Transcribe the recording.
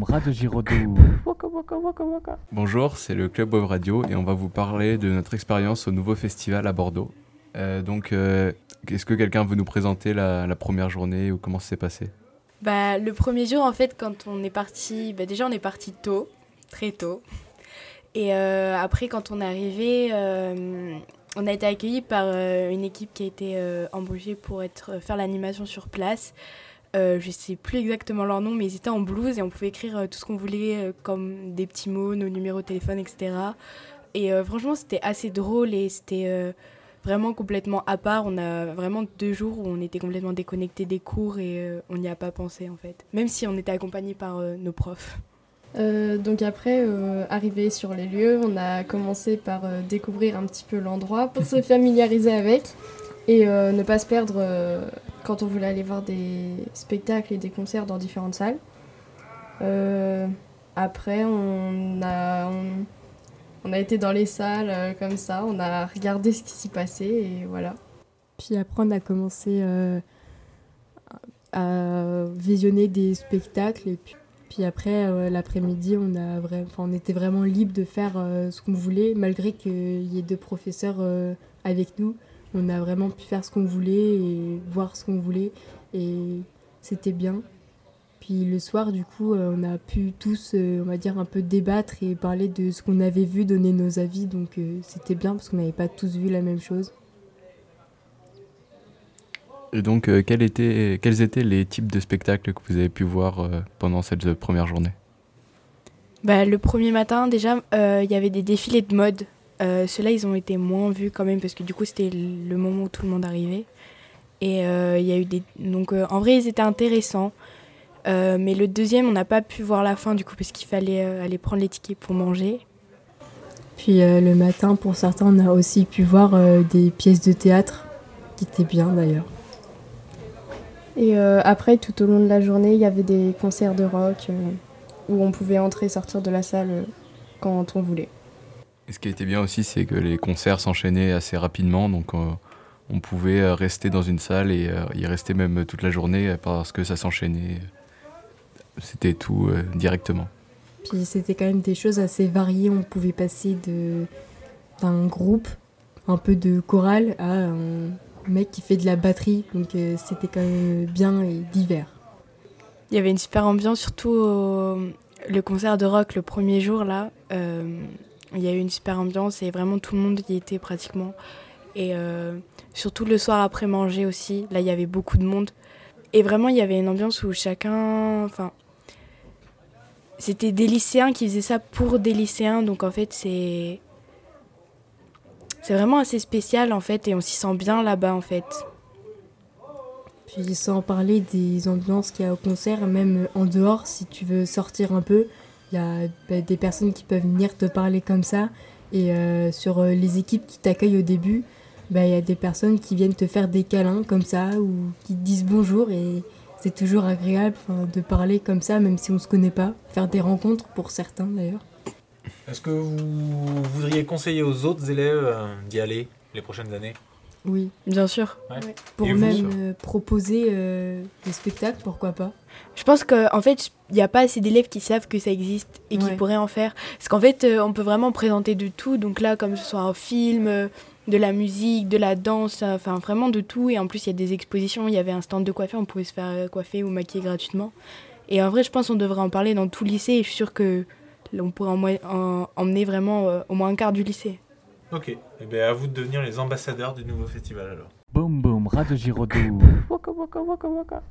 boum, Radio Giraudoux. Waka, waka, waka, waka. Bonjour, c'est le Club Web Radio et on va vous parler de notre expérience au nouveau festival à Bordeaux. Euh, donc, euh, est-ce que quelqu'un veut nous présenter la, la première journée ou comment ça s'est passé? Bah, le premier jour, en fait, quand on est parti, bah, déjà on est parti tôt, très tôt. Et euh, après, quand on est arrivé, euh, on a été accueillis par euh, une équipe qui a été euh, embauchée pour être, faire l'animation sur place. Euh, je sais plus exactement leur nom, mais ils étaient en blouse et on pouvait écrire euh, tout ce qu'on voulait, euh, comme des petits mots, nos numéros de téléphone, etc. Et euh, franchement, c'était assez drôle et c'était vraiment complètement à part. On a vraiment deux jours où on était complètement déconnecté des cours et on n'y a pas pensé en fait. Même si on était accompagné par nos profs. Donc après, arrivé sur les lieux, on a commencé par découvrir un petit peu l'endroit pour se familiariser avec et ne pas se perdre quand on voulait aller voir des spectacles et des concerts dans différentes salles. Euh, après, on a, on, a été dans les salles euh, comme ça, on a regardé ce qui s'y passait et voilà. Puis après, on a commencé euh, à visionner des spectacles. Et puis, puis après, l'après-midi, on, on était vraiment libre de faire ce qu'on voulait, malgré qu'il y ait deux professeurs avec nous. On a vraiment pu faire ce qu'on voulait et voir ce qu'on voulait. Et c'était bien. Puis le soir, du coup, euh, on a pu tous, euh, on va dire, un peu débattre et parler de ce qu'on avait vu, donner nos avis. Donc euh, c'était bien parce qu'on n'avait pas tous vu la même chose. Et donc, quel était- quels étaient les types de spectacles que vous avez pu voir pendant cette première journée? Bah, le premier matin, déjà, euh, il y avait des défilés de mode. Euh, Ceux-là, ils ont été moins vus quand même parce que du coup, c'était le moment où tout le monde arrivait. Et euh, il y a eu des. Donc, euh, en vrai, ils étaient intéressants. Euh, mais le deuxième, on n'a pas pu voir la fin du coup parce qu'il fallait euh, aller prendre les tickets pour manger. Puis euh, le matin, pour certains, on a aussi pu voir euh, des pièces de théâtre qui étaient bien d'ailleurs. Et euh, après, tout au long de la journée, il y avait des concerts de rock euh, où on pouvait entrer et sortir de la salle euh, quand on voulait. Et ce qui était bien aussi, c'est que les concerts s'enchaînaient assez rapidement, donc euh, on pouvait euh, rester dans une salle et euh, y rester même toute la journée parce que ça s'enchaînait. C'était tout euh, directement. Puis c'était quand même des choses assez variées. On pouvait passer de d'un groupe, un peu de chorale, à un mec qui fait de la batterie. Donc euh, c'était quand même bien et divers. Il y avait une super ambiance, surtout au- le concert de rock le premier jour là. Il y a eu une super ambiance et vraiment tout le monde y était pratiquement. Et euh, surtout le soir après manger aussi, là il y avait beaucoup de monde. Et vraiment il y avait une ambiance où chacun. Enfin. C'était des lycéens qui faisaient ça pour des lycéens, donc en fait c'est. C'est vraiment assez spécial en fait et on s'y sent bien là-bas en fait. Puis sans parler des ambiances qu'il y a au concert, même en dehors, si tu veux sortir un peu, il y a bah, des personnes qui peuvent venir te parler comme ça. Et euh, sur euh, les équipes qui t'accueillent au début, bah, il y a des personnes qui viennent te faire des câlins comme ça ou qui te disent bonjour et c'est toujours agréable de parler comme ça, même si on se connaît pas. Faire des rencontres pour certains d'ailleurs. Est-ce que vous voudriez conseiller aux autres élèves euh, d'y aller les prochaines années? Oui, Bien sûr. pour Et vous même euh, proposer euh, des spectacles, pourquoi pas. Je pense qu'en en fait, il n'y a pas assez d'élèves qui savent que ça existe et qui Ouais. pourraient en faire. Parce qu'en fait, euh, on peut vraiment présenter de tout. Donc là, comme ce soit un film, euh, de la musique, de la danse, enfin vraiment de tout. Et en plus, il y a des expositions. Il y avait un stand de coiffure, on pouvait se faire coiffer ou maquiller gratuitement. Et en vrai, je pense qu'on devrait en parler dans tout le lycée. Et je suis sûre que là, on pourrait en moi- en- emmener vraiment euh, au moins un quart du lycée. Ok. Eh bien, à vous de devenir les ambassadeurs du nouveau festival alors. Boum, boum, Radio Giraudoux. Waka, waka, waka, waka.